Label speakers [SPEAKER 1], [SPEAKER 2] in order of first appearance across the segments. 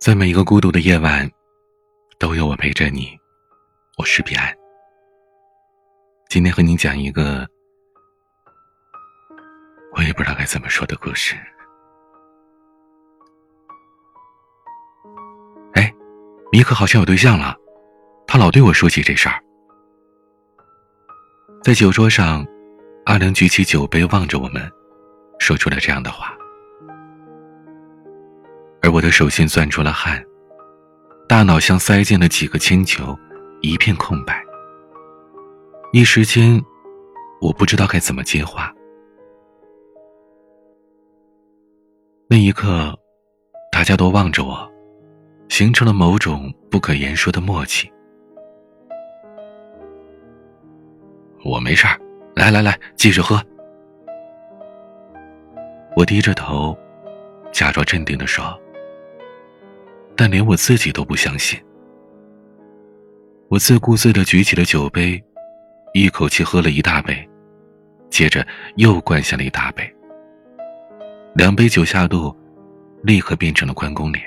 [SPEAKER 1] 在每一个孤独的夜晚，都有我陪着你。我是彼岸。今天和你讲一个我也不知道该怎么说的故事。哎，米可好像有对象了，他老对我说起这事儿。在酒桌上，阿良举起酒杯望着我们，说出了这样的话。我的手心攥出了汗，大脑像塞进了几个铅球，一片空白。一时间，我不知道该怎么接话。那一刻，大家都望着我，形成了某种不可言说的默契。我没事儿，来来来，继续喝。我低着头，假装镇定的说。但连我自己都不相信。我自顾自的举起了酒杯，一口气喝了一大杯，接着又灌下了一大杯。两杯酒下肚，立刻变成了关公脸。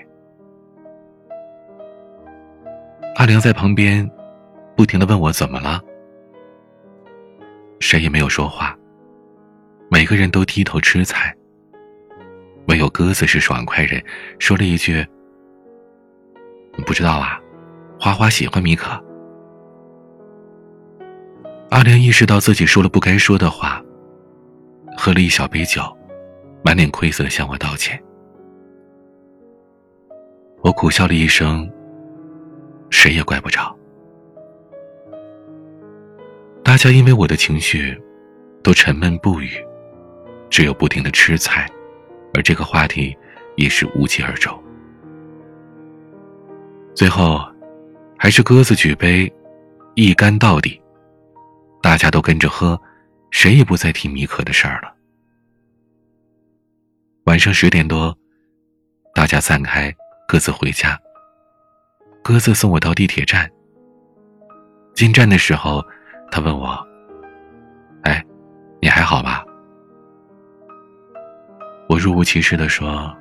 [SPEAKER 1] 阿良在旁边，不停的问我怎么了。谁也没有说话，每个人都低头吃菜。唯有鸽子是爽快人，说了一句。你不知道啊，花花喜欢米可。阿良意识到自己说了不该说的话，喝了一小杯酒，满脸愧色的向我道歉。我苦笑了一声，谁也怪不着。大家因为我的情绪，都沉闷不语，只有不停的吃菜，而这个话题也是无疾而终。最后，还是鸽子举杯，一干到底。大家都跟着喝，谁也不再提米可的事儿了。晚上十点多，大家散开，各自回家。鸽子送我到地铁站。进站的时候，他问我：“哎，你还好吧？”我若无其事的说：“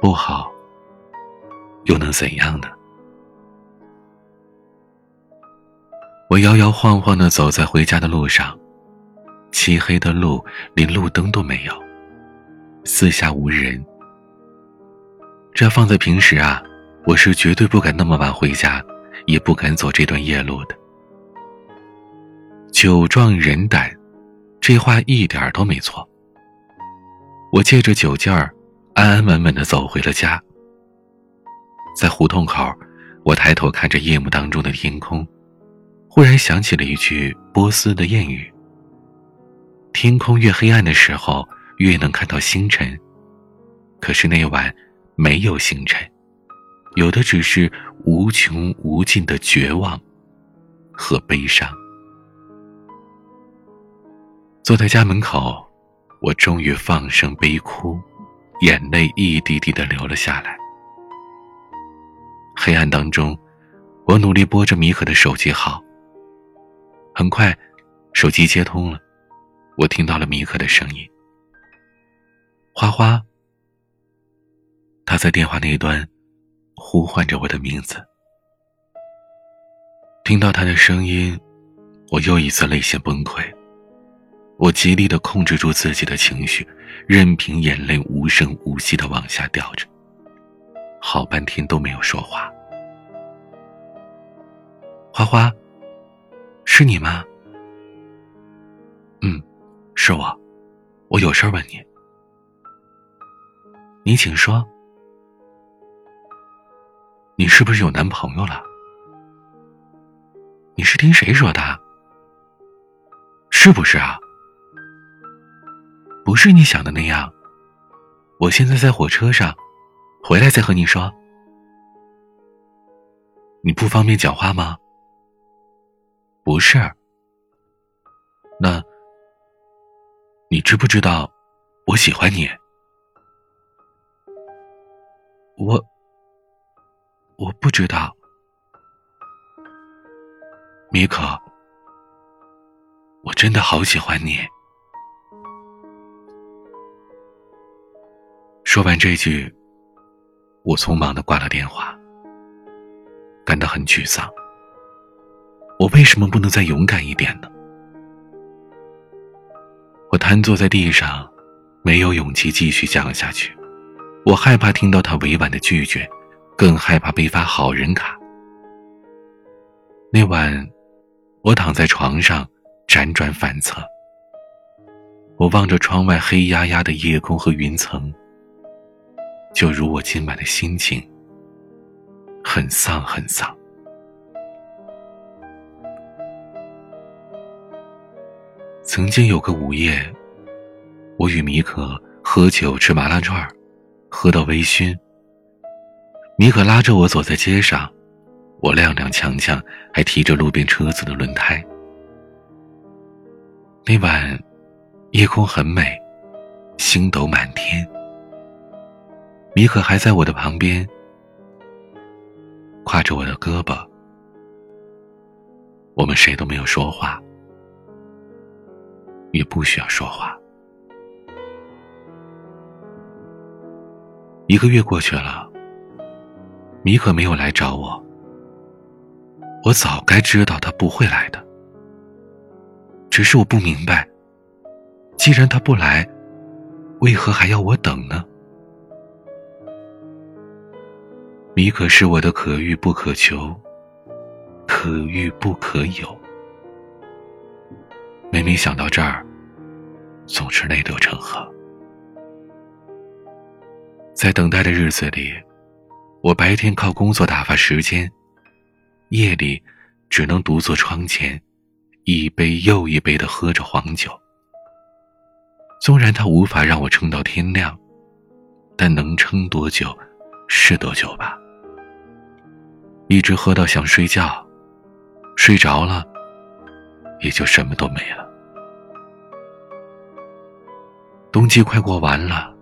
[SPEAKER 1] 不好。”又能怎样呢？我摇摇晃晃的走在回家的路上，漆黑的路连路灯都没有，四下无人。这放在平时啊，我是绝对不敢那么晚回家，也不敢走这段夜路的。酒壮人胆，这话一点都没错。我借着酒劲儿，安安稳稳的走回了家。在胡同口，我抬头看着夜幕当中的天空，忽然想起了一句波斯的谚语：“天空越黑暗的时候，越能看到星辰。”可是那晚没有星辰，有的只是无穷无尽的绝望和悲伤。坐在家门口，我终于放声悲哭，眼泪一滴滴的流了下来。黑暗当中，我努力拨着米可的手机号。很快，手机接通了，我听到了米可的声音。花花，他在电话那一端呼唤着我的名字。听到他的声音，我又一次泪腺崩溃。我极力的控制住自己的情绪，任凭眼泪无声无息的往下掉着。好半天都没有说话。花花，是你吗？嗯，是我，我有事问你。你请说。你是不是有男朋友了？你是听谁说的？是不是啊？不是你想的那样。我现在在火车上。回来再和你说。你不方便讲话吗？不是。那，你知不知道我喜欢你？我，我不知道。米可，我真的好喜欢你。说完这句。我匆忙的挂了电话，感到很沮丧。我为什么不能再勇敢一点呢？我瘫坐在地上，没有勇气继续讲下去。我害怕听到他委婉的拒绝，更害怕被发好人卡。那晚，我躺在床上，辗转反侧。我望着窗外黑压压的夜空和云层，就如我今晚的心情，很丧，很丧。曾经有个午夜，我与米可喝酒吃麻辣串。喝到微醺，米可拉着我走在街上，我踉踉跄跄，还提着路边车子的轮胎。那晚，夜空很美，星斗满天。米可还在我的旁边，挎着我的胳膊，我们谁都没有说话，也不需要说话。一个月过去了，米可没有来找我。我早该知道他不会来的，只是我不明白，既然他不来，为何还要我等呢？米可是我的可遇不可求，可遇不可有。每每想到这儿，总是泪流成河。在等待的日子里，我白天靠工作打发时间，夜里只能独坐窗前，一杯又一杯的喝着黄酒。纵然他无法让我撑到天亮，但能撑多久是多久吧。一直喝到想睡觉，睡着了，也就什么都没了。冬季快过完了。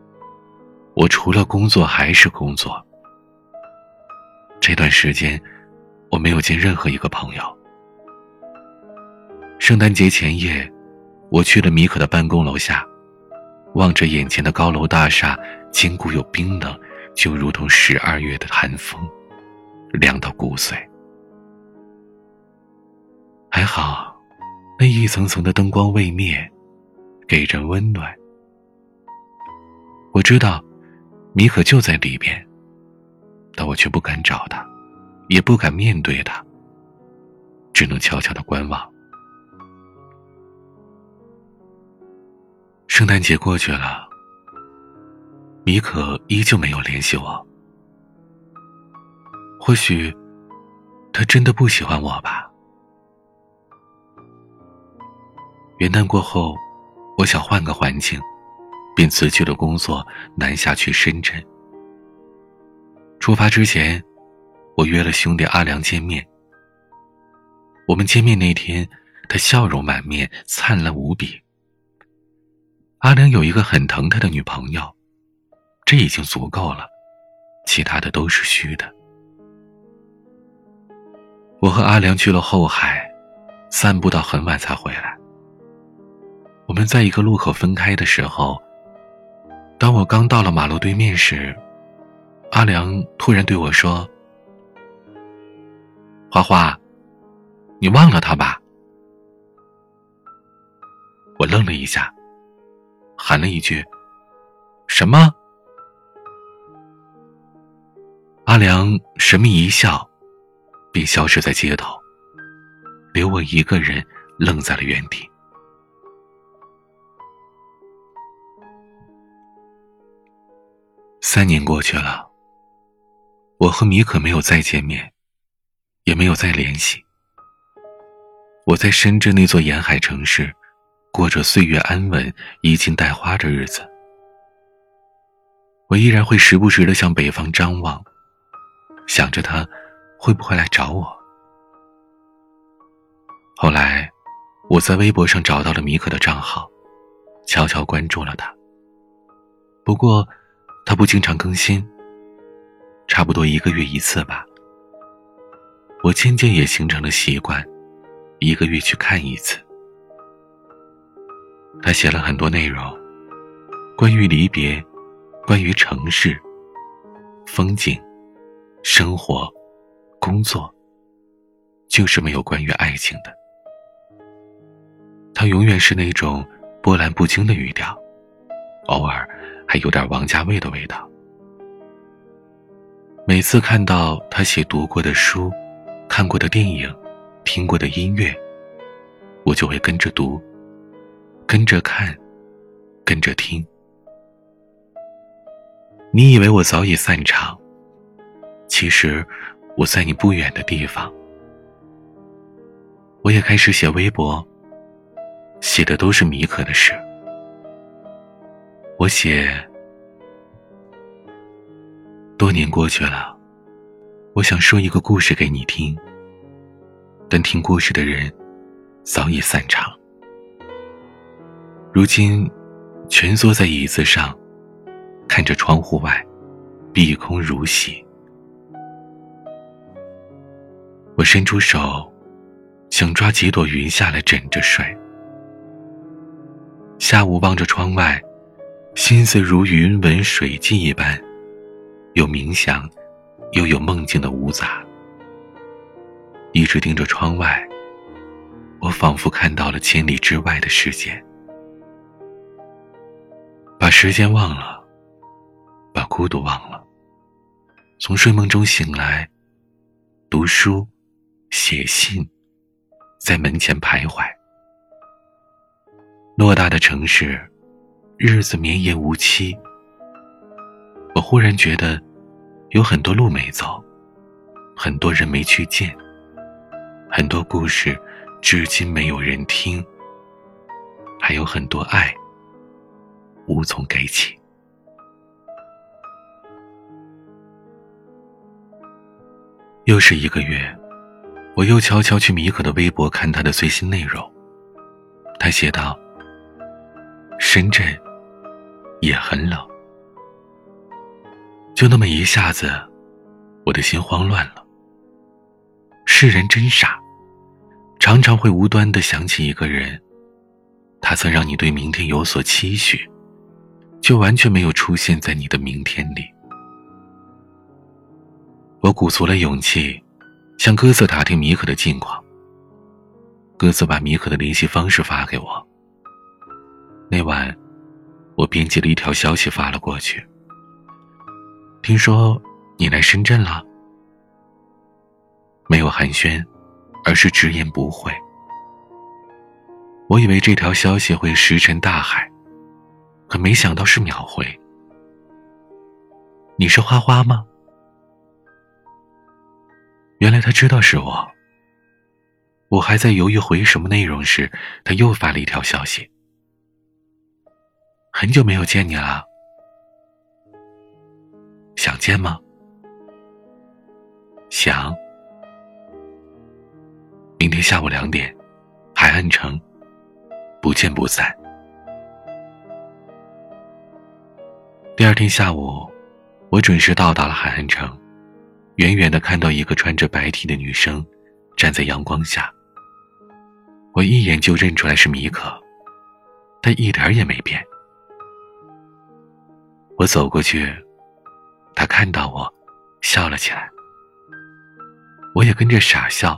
[SPEAKER 1] 我除了工作还是工作。这段时间，我没有见任何一个朋友。圣诞节前夜，我去了米可的办公楼下，望着眼前的高楼大厦，坚固又冰冷，就如同十二月的寒风，凉到骨髓。还好，那一层层的灯光未灭，给人温暖。我知道。米可就在里边，但我却不敢找他，也不敢面对他，只能悄悄的观望。圣诞节过去了，米可依旧没有联系我。或许，他真的不喜欢我吧。元旦过后，我想换个环境。便辞去了工作，南下去深圳。出发之前，我约了兄弟阿良见面。我们见面那天，他笑容满面，灿烂无比。阿良有一个很疼他的女朋友，这已经足够了，其他的都是虚的。我和阿良去了后海，散步到很晚才回来。我们在一个路口分开的时候。当我刚到了马路对面时，阿良突然对我说：“花花，你忘了他吧？”我愣了一下，喊了一句：“什么？”阿良神秘一笑，便消失在街头，留我一个人愣在了原地。三年过去了，我和米可没有再见面，也没有再联系。我在深圳那座沿海城市，过着岁月安稳、衣襟带花的日子。我依然会时不时的向北方张望，想着他会不会来找我。后来，我在微博上找到了米可的账号，悄悄关注了他。不过。他不经常更新，差不多一个月一次吧。我渐渐也形成了习惯，一个月去看一次。他写了很多内容，关于离别，关于城市，风景、生活、工作，就是没有关于爱情的。他永远是那种波澜不惊的语调，偶尔还有点王家卫的味道。每次看到他写读过的书、看过的电影、听过的音乐，我就会跟着读，跟着看，跟着听。你以为我早已散场，其实我在你不远的地方。我也开始写微博，写的都是米可的事。我写。多年过去了，我想说一个故事给你听。但听故事的人早已散场，如今蜷缩在椅子上，看着窗户外，碧空如洗。我伸出手，想抓几朵云下来枕着睡。下午望着窗外，心思如云纹水迹一般。有冥想，又有梦境的芜杂。一直盯着窗外，我仿佛看到了千里之外的世界。把时间忘了，把孤独忘了。从睡梦中醒来，读书，写信，在门前徘徊。偌大的城市，日子绵延无期。我忽然觉得，有很多路没走，很多人没去见，很多故事至今没有人听，还有很多爱无从给起。又是一个月，我又悄悄去米可的微博看他的最新内容。他写道：“深圳也很冷。”就那么一下子，我的心慌乱了。世人真傻，常常会无端的想起一个人，他曾让你对明天有所期许，却完全没有出现在你的明天里。我鼓足了勇气，向鸽子打听米可的近况。鸽子把米可的联系方式发给我。那晚，我编辑了一条消息发了过去。听说你来深圳了，没有寒暄，而是直言不讳。我以为这条消息会石沉大海，可没想到是秒回。你是花花吗？原来他知道是我。我还在犹豫回什么内容时，他又发了一条消息：很久没有见你了。想见吗？想。明天下午两点，海岸城，不见不散。第二天下午，我准时到达了海岸城，远远的看到一个穿着白 T 的女生站在阳光下。我一眼就认出来是米可，她一点也没变。我走过去。他看到我，笑了起来。我也跟着傻笑。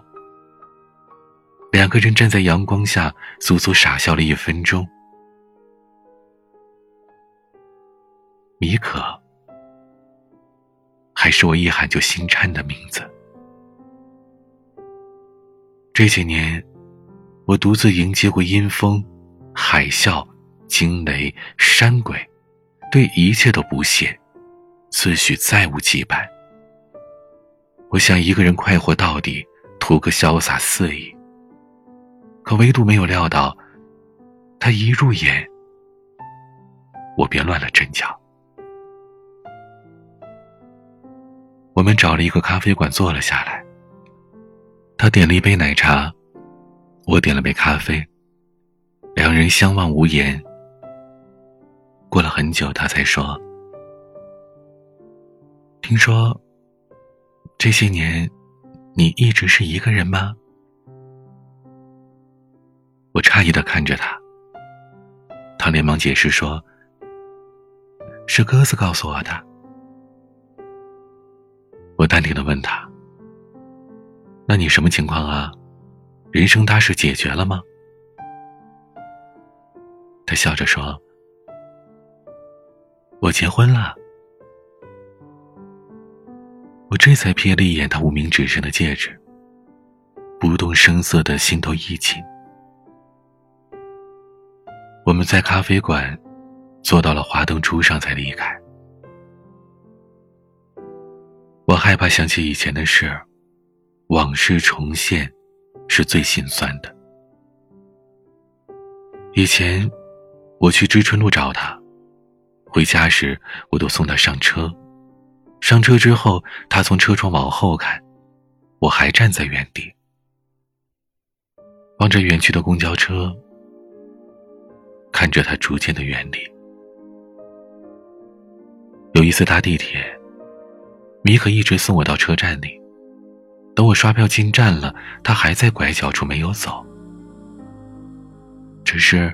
[SPEAKER 1] 两个人站在阳光下，足足傻笑了一分钟。米可，还是我一喊就心颤的名字。这几年，我独自迎接过阴风、海啸、惊雷、山鬼，对一切都不屑。自诩再无羁绊。我想一个人快活到底，图个潇洒肆意。可唯独没有料到，他一入眼，我便乱了阵脚。我们找了一个咖啡馆坐了下来。他点了一杯奶茶，我点了杯咖啡。两人相望无言。过了很久，他才说。听说，这些年，你一直是一个人吗？我诧异的看着他，他连忙解释说：“是鸽子告诉我的。”我淡定的问他：“那你什么情况啊？人生大事解决了吗？”他笑着说：“我结婚了。”我这才瞥了一眼他无名指上的戒指，不动声色的心头一紧。我们在咖啡馆坐到了华灯初上才离开。我害怕想起以前的事，往事重现，是最心酸的。以前，我去知春路找他，回家时我都送他上车。上车之后，他从车窗往后看，我还站在原地，望着远去的公交车，看着他逐渐的远离。有一次搭地铁，米可一直送我到车站里，等我刷票进站了，他还在拐角处没有走。只是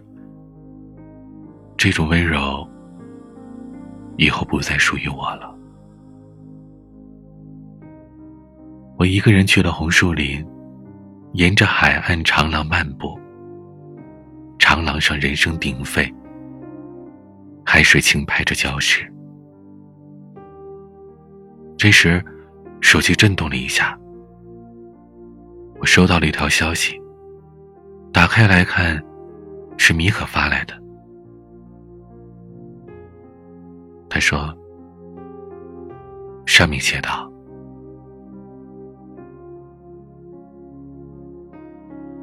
[SPEAKER 1] 这种温柔，以后不再属于我了。我一个人去了红树林，沿着海岸长廊漫步。长廊上人声鼎沸，海水轻拍着礁石。这时，手机震动了一下，我收到了一条消息。打开来看，是米可发来的。他说：“上面写道。”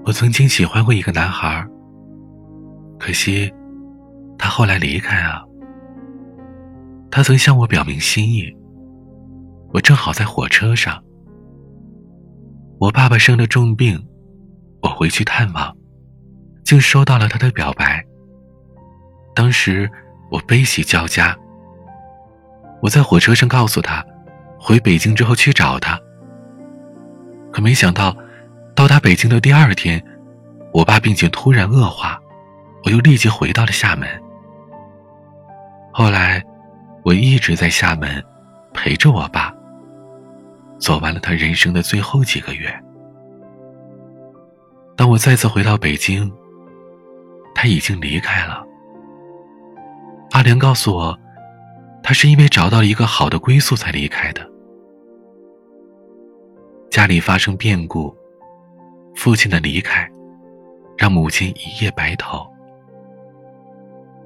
[SPEAKER 1] 我曾经喜欢过一个男孩，可惜他后来离开啊。他曾向我表明心意，我正好在火车上。我爸爸生了重病，我回去探望，竟收到了他的表白。当时我悲喜交加。我在火车上告诉他，回北京之后去找他。可没想到。到达北京的第二天，我爸病情突然恶化，我又立即回到了厦门。后来，我一直在厦门陪着我爸，走完了他人生的最后几个月。当我再次回到北京，他已经离开了。阿良告诉我，他是因为找到了一个好的归宿才离开的。家里发生变故。父亲的离开，让母亲一夜白头。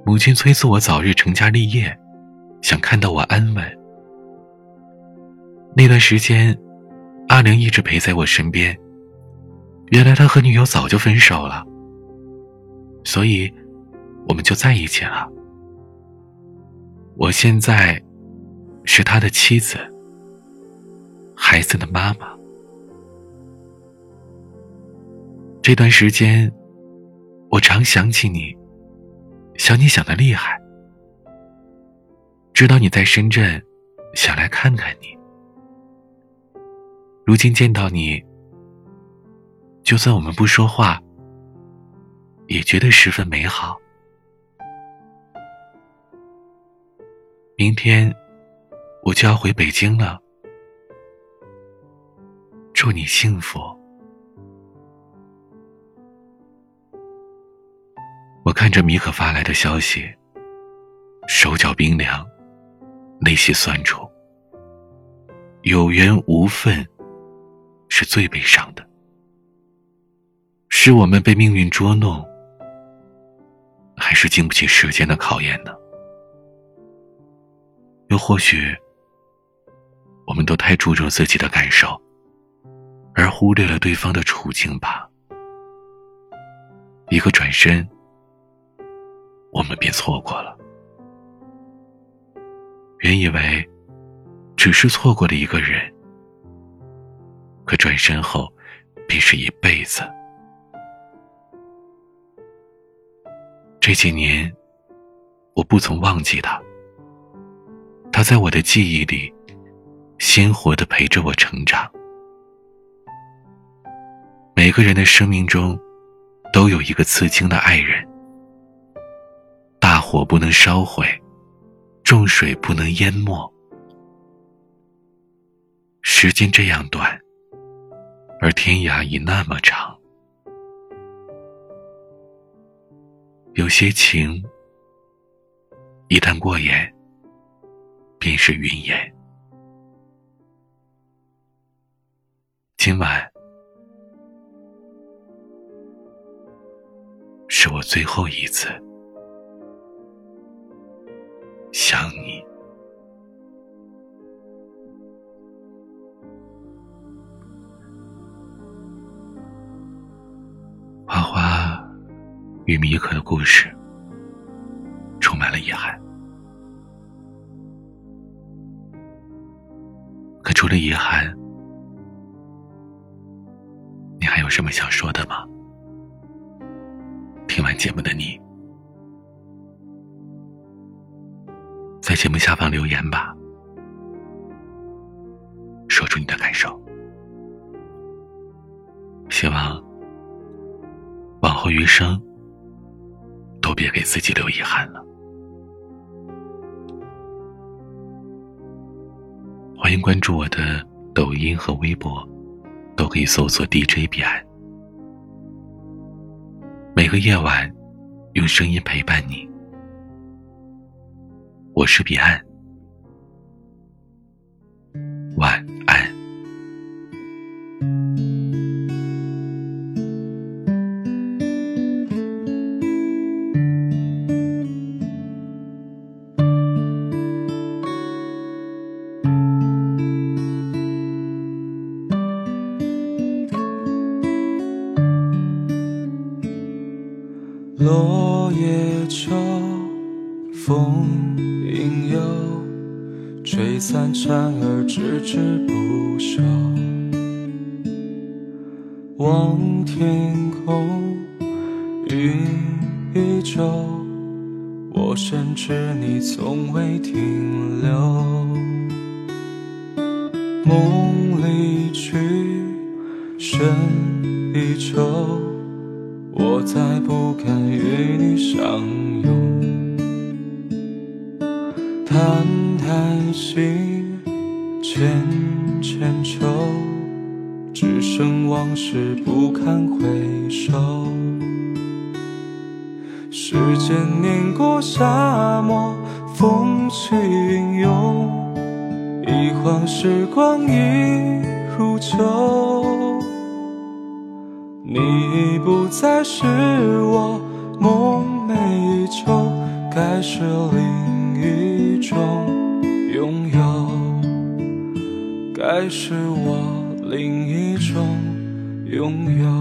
[SPEAKER 1] 母亲催促我早日成家立业，想看到我安稳。那段时间，阿玲一直陪在我身边。原来他和女友早就分手了，所以我们就在一起了。我现在是他的妻子，孩子的妈妈。这段时间，我常想起你，想你想的厉害。知道你在深圳，想来看看你。如今见到你，就算我们不说话，也觉得十分美好。明天我就要回北京了，祝你幸福。我看着米可发来的消息，手脚冰凉，内心酸楚。有缘无分，是最悲伤的。是我们被命运捉弄，还是经不起时间的考验呢？又或许，我们都太注重自己的感受，而忽略了对方的处境吧。一个转身。我们便错过了。原以为只是错过了一个人，可转身后便是一辈子。这几年，我不曾忘记他，他在我的记忆里鲜活的陪着我成长。每个人的生命中，都有一个刺青的爱人。大火不能烧毁，重水不能淹没。时间这样短，而天涯已那么长。有些情，一旦过眼，便是云烟。今晚是我最后一次想你。花花与米可的故事了遗憾。你还有什么想说的吗？听完节目的你，在节目下方留言吧，说出你的感受。希望往后余生都别给自己留遗憾了。连关注我的抖音和微博。都可以搜索 DJ 彼岸，每个夜晚用声音陪伴你。我是彼岸，
[SPEAKER 2] 知你从未停留。梦离去，深依旧。我再不敢与你相拥，叹叹息，千千愁，只剩往事不堪回首。时间碾过沙漠，风起云涌，一晃时光已如旧。你已不再是我梦寐以求，该是另一种拥有，该是我另一种拥有。